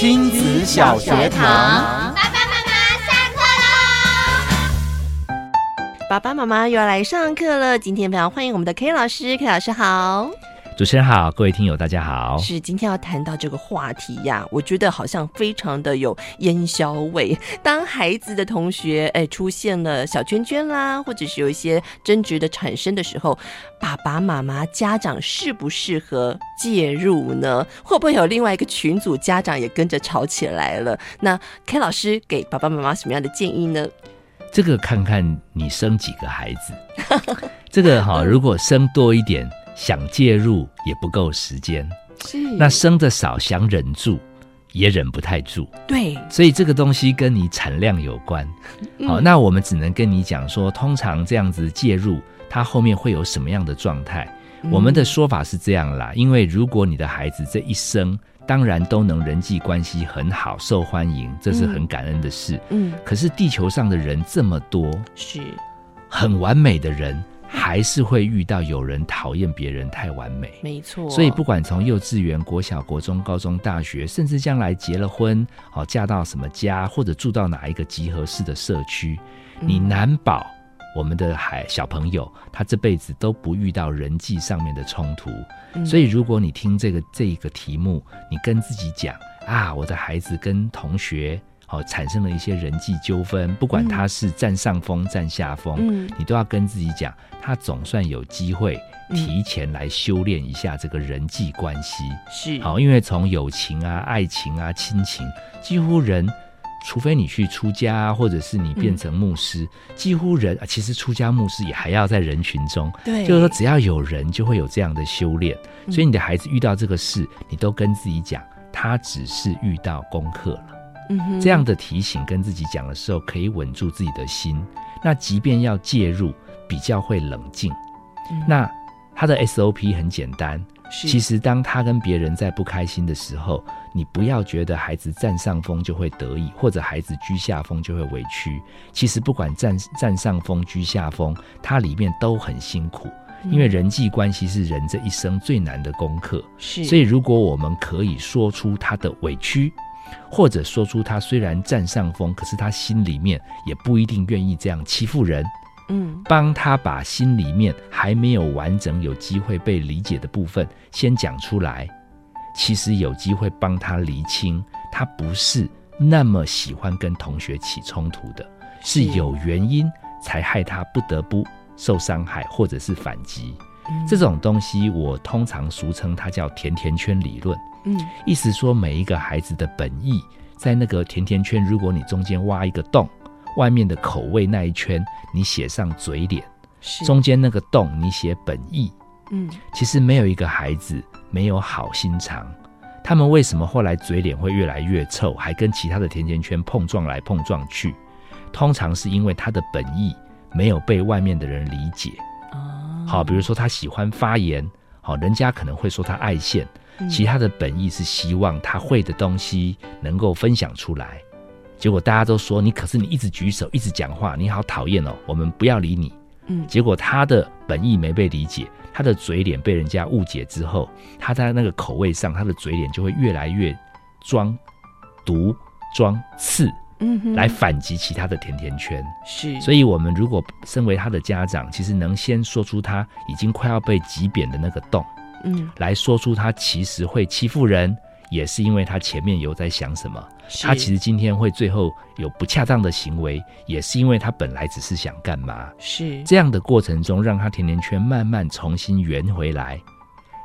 亲子小学堂，爸爸妈妈下课喽！爸爸妈妈又要来上课了。今天非常欢迎我们的 K 老师，K 老师好。主持人好，各位听友大家好。是今天要谈到这个话题呀，我觉得好像非常的有烟硝味。当孩子的同学哎出现了小圈圈啦，或者是有一些争执的产生的时候，爸爸妈妈家长适不适合介入呢？会不会有另外一个群组家长也跟着吵起来了？那 K 老师给爸爸妈妈什么样的建议呢？这个看看你生几个孩子，这个哈，如果生多一点。想介入也不够时间，是那生的少，想忍住也忍不太住，对，所以这个东西跟你产量有关。嗯、好，那我们只能跟你讲说，通常这样子介入，它后面会有什么样的状态？嗯、我们的说法是这样啦，因为如果你的孩子这一生当然都能人际关系很好、受欢迎，这是很感恩的事。嗯，可是地球上的人这么多，是很完美的人。还是会遇到有人讨厌别人太完美，没错。所以不管从幼稚园、国小、国中、高中、大学，甚至将来结了婚，哦，嫁到什么家，或者住到哪一个集合式的社区，你难保我们的孩小朋友他这辈子都不遇到人际上面的冲突。所以如果你听这个这一个题目，你跟自己讲啊，我的孩子跟同学。哦，产生了一些人际纠纷，不管他是占上风、占下风，嗯，你都要跟自己讲，他总算有机会提前来修炼一下这个人际关系。是，好，因为从友情啊、爱情啊、亲情，几乎人，除非你去出家，或者是你变成牧师，几乎人，其实出家牧师也还要在人群中。对，就是说只要有人，就会有这样的修炼。所以你的孩子遇到这个事，你都跟自己讲，他只是遇到功课了。这样的提醒跟自己讲的时候，可以稳住自己的心。那即便要介入，比较会冷静。那他的 SOP 很简单，其实当他跟别人在不开心的时候，你不要觉得孩子占上风就会得意，或者孩子居下风就会委屈。其实不管占占上风居下风，他里面都很辛苦，因为人际关系是人这一生最难的功课。是，所以如果我们可以说出他的委屈。或者说出他虽然占上风，可是他心里面也不一定愿意这样欺负人。嗯，帮他把心里面还没有完整有机会被理解的部分先讲出来，其实有机会帮他厘清，他不是那么喜欢跟同学起冲突的，是有原因才害他不得不受伤害或者是反击。这种东西我通常俗称它叫甜甜圈理论。嗯，意思说每一个孩子的本意，在那个甜甜圈，如果你中间挖一个洞，外面的口味那一圈你写上嘴脸，中间那个洞你写本意。嗯，其实没有一个孩子没有好心肠，他们为什么后来嘴脸会越来越臭，还跟其他的甜甜圈碰撞来碰撞去？通常是因为他的本意没有被外面的人理解。哦，好，比如说他喜欢发言，好，人家可能会说他爱现。其他的本意是希望他会的东西能够分享出来，结果大家都说你，可是你一直举手，一直讲话，你好讨厌哦，我们不要理你。嗯，结果他的本意没被理解，他的嘴脸被人家误解之后，他在那个口味上，他的嘴脸就会越来越装毒、装刺，嗯，来反击其他的甜甜圈。是，所以我们如果身为他的家长，其实能先说出他已经快要被挤扁的那个洞。嗯，来说出他其实会欺负人，也是因为他前面有在想什么。他其实今天会最后有不恰当的行为，也是因为他本来只是想干嘛。是这样的过程中，让他甜甜圈慢慢重新圆回来，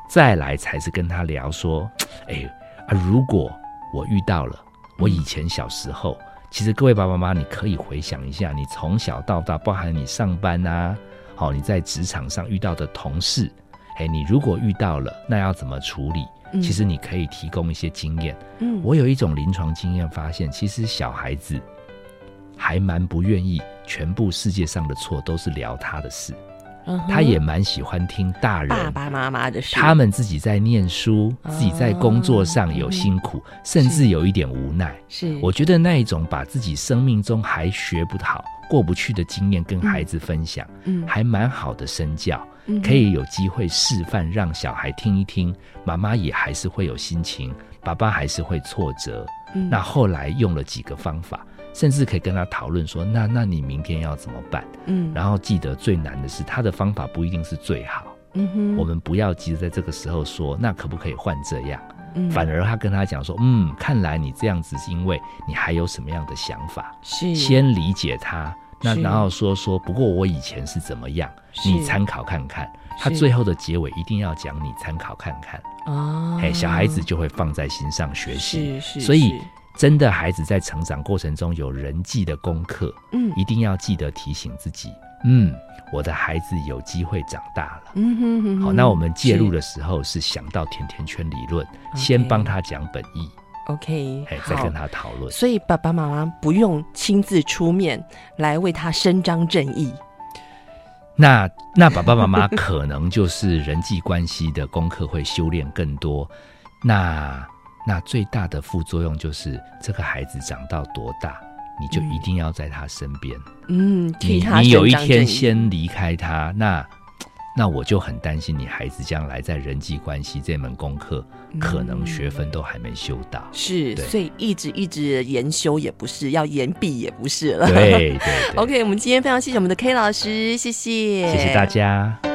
再来才是跟他聊说，哎啊，如果我遇到了我以前小时候，嗯、其实各位爸爸妈妈，你可以回想一下，你从小到大，包含你上班啊，好，你在职场上遇到的同事。哎，你如果遇到了，那要怎么处理？其实你可以提供一些经验。嗯，我有一种临床经验发现，其实小孩子还蛮不愿意，全部世界上的错都是聊他的事。嗯，他也蛮喜欢听大人爸爸妈妈的事，他们自己在念书，自己在工作上有辛苦，甚至有一点无奈。是，我觉得那一种把自己生命中还学不好、过不去的经验跟孩子分享，嗯，还蛮好的身教。可以有机会示范，让小孩听一听，妈妈也还是会有心情，爸爸还是会挫折。嗯，那后来用了几个方法，甚至可以跟他讨论说，那那你明天要怎么办？嗯，然后记得最难的是他的方法不一定是最好。嗯哼，我们不要急着在这个时候说，那可不可以换这样？嗯，反而他跟他讲说，嗯，看来你这样子是因为你还有什么样的想法？是先理解他，那然后说说，不过我以前是怎么样，你参考看看。他最后的结尾一定要讲你参考看看哦，嘿，小孩子就会放在心上学习。是是，所以真的孩子在成长过程中有人际的功课，嗯，一定要记得提醒自己，嗯，我的孩子有机会长大了。嗯哼哼，好，那我们介入的时候是想到甜甜圈理论，先帮他讲本意，OK，哎，再跟他讨论。所以爸爸妈妈不用亲自出面来为他伸张正义。那那爸爸妈妈可能就是人际关系的功课会修炼更多，那那最大的副作用就是这个孩子长到多大，你就一定要在他身边。嗯，替他你你有一天先离开他，那。那我就很担心你孩子将来在人际关系这门功课，可能学分都还没修到。嗯、是，所以一直一直研修也不是，要延毕也不是了。对对，对。OK，我们今天非常谢谢我们的 K 老师，谢谢，谢谢大家。